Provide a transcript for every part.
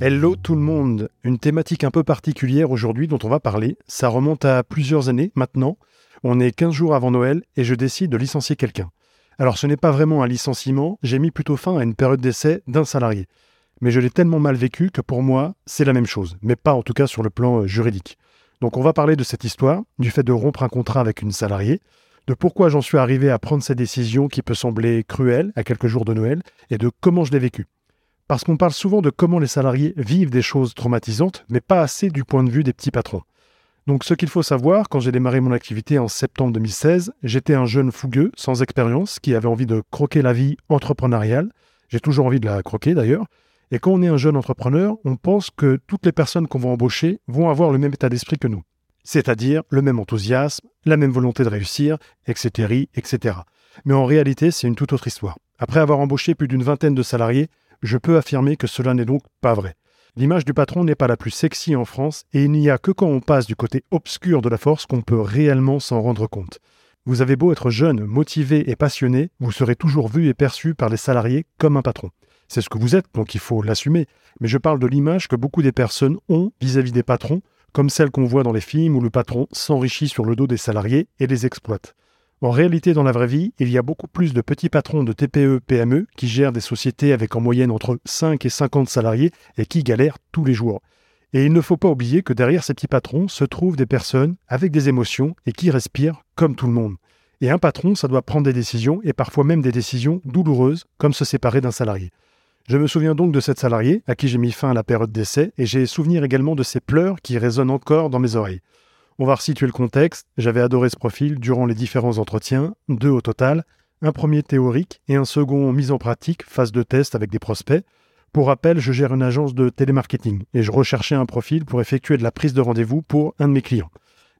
Hello tout le monde Une thématique un peu particulière aujourd'hui dont on va parler. Ça remonte à plusieurs années maintenant. On est 15 jours avant Noël et je décide de licencier quelqu'un. Alors ce n'est pas vraiment un licenciement, j'ai mis plutôt fin à une période d'essai d'un salarié. Mais je l'ai tellement mal vécu que pour moi, c'est la même chose, mais pas en tout cas sur le plan euh, juridique. Donc on va parler de cette histoire, du fait de rompre un contrat avec une salariée, de pourquoi j'en suis arrivé à prendre cette décision qui peut sembler cruelle à quelques jours de Noël, et de comment je l'ai vécu. Parce qu'on parle souvent de comment les salariés vivent des choses traumatisantes, mais pas assez du point de vue des petits patrons. Donc ce qu'il faut savoir, quand j'ai démarré mon activité en septembre 2016, j'étais un jeune fougueux, sans expérience, qui avait envie de croquer la vie entrepreneuriale. J'ai toujours envie de la croquer d'ailleurs. Et quand on est un jeune entrepreneur, on pense que toutes les personnes qu'on va embaucher vont avoir le même état d'esprit que nous. C'est-à-dire le même enthousiasme, la même volonté de réussir, etc., etc. Mais en réalité, c'est une toute autre histoire. Après avoir embauché plus d'une vingtaine de salariés, je peux affirmer que cela n'est donc pas vrai. L'image du patron n'est pas la plus sexy en France et il n'y a que quand on passe du côté obscur de la force qu'on peut réellement s'en rendre compte. Vous avez beau être jeune, motivé et passionné, vous serez toujours vu et perçu par les salariés comme un patron. C'est ce que vous êtes, donc il faut l'assumer. Mais je parle de l'image que beaucoup des personnes ont vis-à-vis -vis des patrons, comme celle qu'on voit dans les films où le patron s'enrichit sur le dos des salariés et les exploite. En réalité, dans la vraie vie, il y a beaucoup plus de petits patrons de TPE, PME qui gèrent des sociétés avec en moyenne entre 5 et 50 salariés et qui galèrent tous les jours. Et il ne faut pas oublier que derrière ces petits patrons se trouvent des personnes avec des émotions et qui respirent comme tout le monde. Et un patron, ça doit prendre des décisions et parfois même des décisions douloureuses, comme se séparer d'un salarié. Je me souviens donc de cette salariée à qui j'ai mis fin à la période d'essai et j'ai souvenir également de ses pleurs qui résonnent encore dans mes oreilles. On va resituer le contexte. J'avais adoré ce profil durant les différents entretiens, deux au total, un premier théorique et un second mise en pratique, phase de test avec des prospects. Pour rappel, je gère une agence de télémarketing et je recherchais un profil pour effectuer de la prise de rendez-vous pour un de mes clients.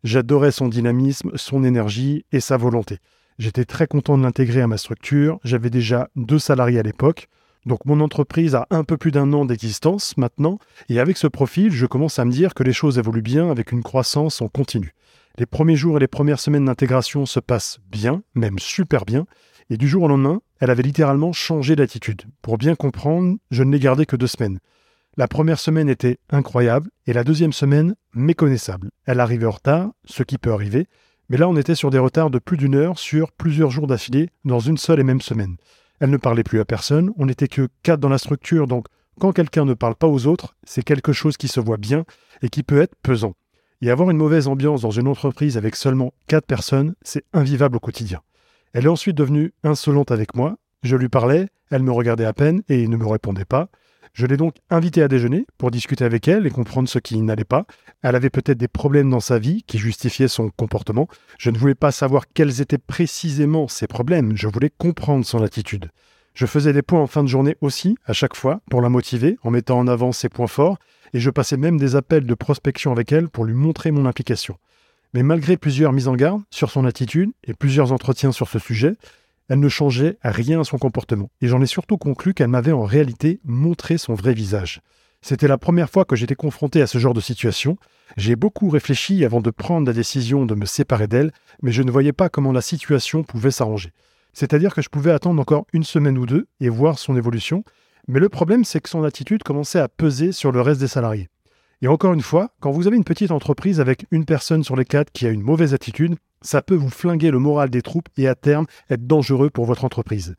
J'adorais son dynamisme, son énergie et sa volonté. J'étais très content de l'intégrer à ma structure. J'avais déjà deux salariés à l'époque. Donc mon entreprise a un peu plus d'un an d'existence maintenant, et avec ce profil, je commence à me dire que les choses évoluent bien avec une croissance en continu. Les premiers jours et les premières semaines d'intégration se passent bien, même super bien, et du jour au lendemain, elle avait littéralement changé d'attitude. Pour bien comprendre, je ne l'ai gardée que deux semaines. La première semaine était incroyable, et la deuxième semaine méconnaissable. Elle arrivait en retard, ce qui peut arriver, mais là on était sur des retards de plus d'une heure sur plusieurs jours d'affilée dans une seule et même semaine. Elle ne parlait plus à personne, on n'était que quatre dans la structure, donc quand quelqu'un ne parle pas aux autres, c'est quelque chose qui se voit bien et qui peut être pesant. Et avoir une mauvaise ambiance dans une entreprise avec seulement quatre personnes, c'est invivable au quotidien. Elle est ensuite devenue insolente avec moi. Je lui parlais, elle me regardait à peine et ne me répondait pas. Je l'ai donc invitée à déjeuner pour discuter avec elle et comprendre ce qui n'allait pas. Elle avait peut-être des problèmes dans sa vie qui justifiaient son comportement. Je ne voulais pas savoir quels étaient précisément ses problèmes, je voulais comprendre son attitude. Je faisais des points en fin de journée aussi, à chaque fois, pour la motiver, en mettant en avant ses points forts, et je passais même des appels de prospection avec elle pour lui montrer mon implication. Mais malgré plusieurs mises en garde sur son attitude et plusieurs entretiens sur ce sujet, elle ne changeait rien à son comportement, et j'en ai surtout conclu qu'elle m'avait en réalité montré son vrai visage. C'était la première fois que j'étais confronté à ce genre de situation. J'ai beaucoup réfléchi avant de prendre la décision de me séparer d'elle, mais je ne voyais pas comment la situation pouvait s'arranger. C'est-à-dire que je pouvais attendre encore une semaine ou deux et voir son évolution, mais le problème c'est que son attitude commençait à peser sur le reste des salariés. Et encore une fois, quand vous avez une petite entreprise avec une personne sur les quatre qui a une mauvaise attitude, ça peut vous flinguer le moral des troupes et à terme être dangereux pour votre entreprise.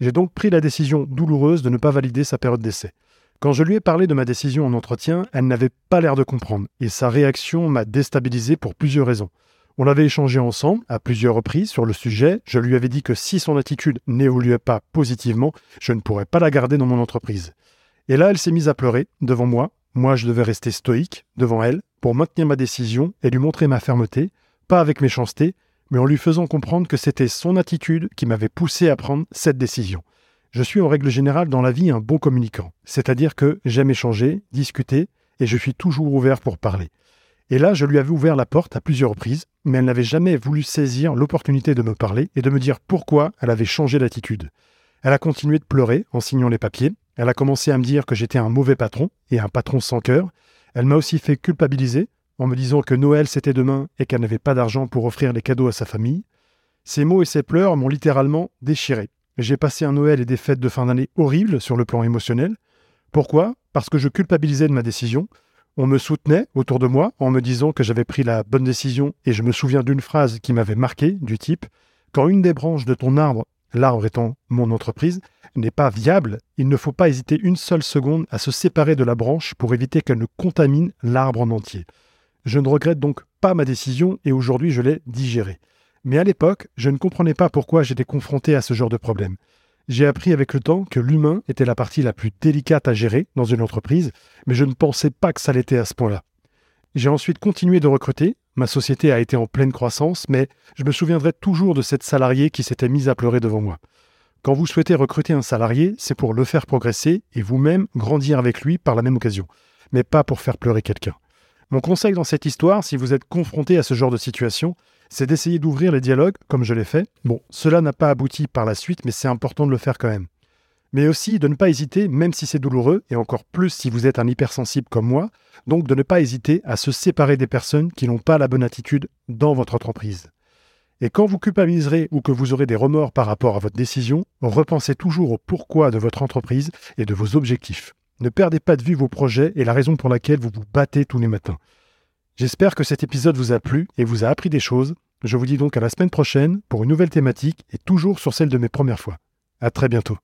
J'ai donc pris la décision douloureuse de ne pas valider sa période d'essai. Quand je lui ai parlé de ma décision en entretien, elle n'avait pas l'air de comprendre, et sa réaction m'a déstabilisé pour plusieurs raisons. On avait échangé ensemble à plusieurs reprises sur le sujet. Je lui avais dit que si son attitude n'évoluait pas positivement, je ne pourrais pas la garder dans mon entreprise. Et là, elle s'est mise à pleurer devant moi. Moi, je devais rester stoïque devant elle pour maintenir ma décision et lui montrer ma fermeté, pas avec méchanceté, mais en lui faisant comprendre que c'était son attitude qui m'avait poussé à prendre cette décision. Je suis en règle générale dans la vie un bon communicant, c'est-à-dire que j'aime échanger, discuter, et je suis toujours ouvert pour parler. Et là, je lui avais ouvert la porte à plusieurs reprises, mais elle n'avait jamais voulu saisir l'opportunité de me parler et de me dire pourquoi elle avait changé d'attitude. Elle a continué de pleurer en signant les papiers, elle a commencé à me dire que j'étais un mauvais patron et un patron sans cœur, elle m'a aussi fait culpabiliser en me disant que Noël c'était demain et qu'elle n'avait pas d'argent pour offrir les cadeaux à sa famille. Ces mots et ces pleurs m'ont littéralement déchiré. J'ai passé un Noël et des fêtes de fin d'année horribles sur le plan émotionnel. Pourquoi? Parce que je culpabilisais de ma décision. On me soutenait autour de moi en me disant que j'avais pris la bonne décision et je me souviens d'une phrase qui m'avait marqué du type Quand une des branches de ton arbre, l'arbre étant mon entreprise, n'est pas viable, il ne faut pas hésiter une seule seconde à se séparer de la branche pour éviter qu'elle ne contamine l'arbre en entier. Je ne regrette donc pas ma décision et aujourd'hui je l'ai digérée. Mais à l'époque, je ne comprenais pas pourquoi j'étais confronté à ce genre de problème. J'ai appris avec le temps que l'humain était la partie la plus délicate à gérer dans une entreprise, mais je ne pensais pas que ça l'était à ce point-là. J'ai ensuite continué de recruter, ma société a été en pleine croissance, mais je me souviendrai toujours de cette salariée qui s'était mise à pleurer devant moi. Quand vous souhaitez recruter un salarié, c'est pour le faire progresser et vous-même grandir avec lui par la même occasion, mais pas pour faire pleurer quelqu'un. Mon conseil dans cette histoire, si vous êtes confronté à ce genre de situation, c'est d'essayer d'ouvrir les dialogues, comme je l'ai fait. Bon, cela n'a pas abouti par la suite, mais c'est important de le faire quand même. Mais aussi de ne pas hésiter, même si c'est douloureux, et encore plus si vous êtes un hypersensible comme moi, donc de ne pas hésiter à se séparer des personnes qui n'ont pas la bonne attitude dans votre entreprise. Et quand vous culpabiliserez ou que vous aurez des remords par rapport à votre décision, repensez toujours au pourquoi de votre entreprise et de vos objectifs. Ne perdez pas de vue vos projets et la raison pour laquelle vous vous battez tous les matins. J'espère que cet épisode vous a plu et vous a appris des choses. Je vous dis donc à la semaine prochaine pour une nouvelle thématique et toujours sur celle de mes premières fois. À très bientôt.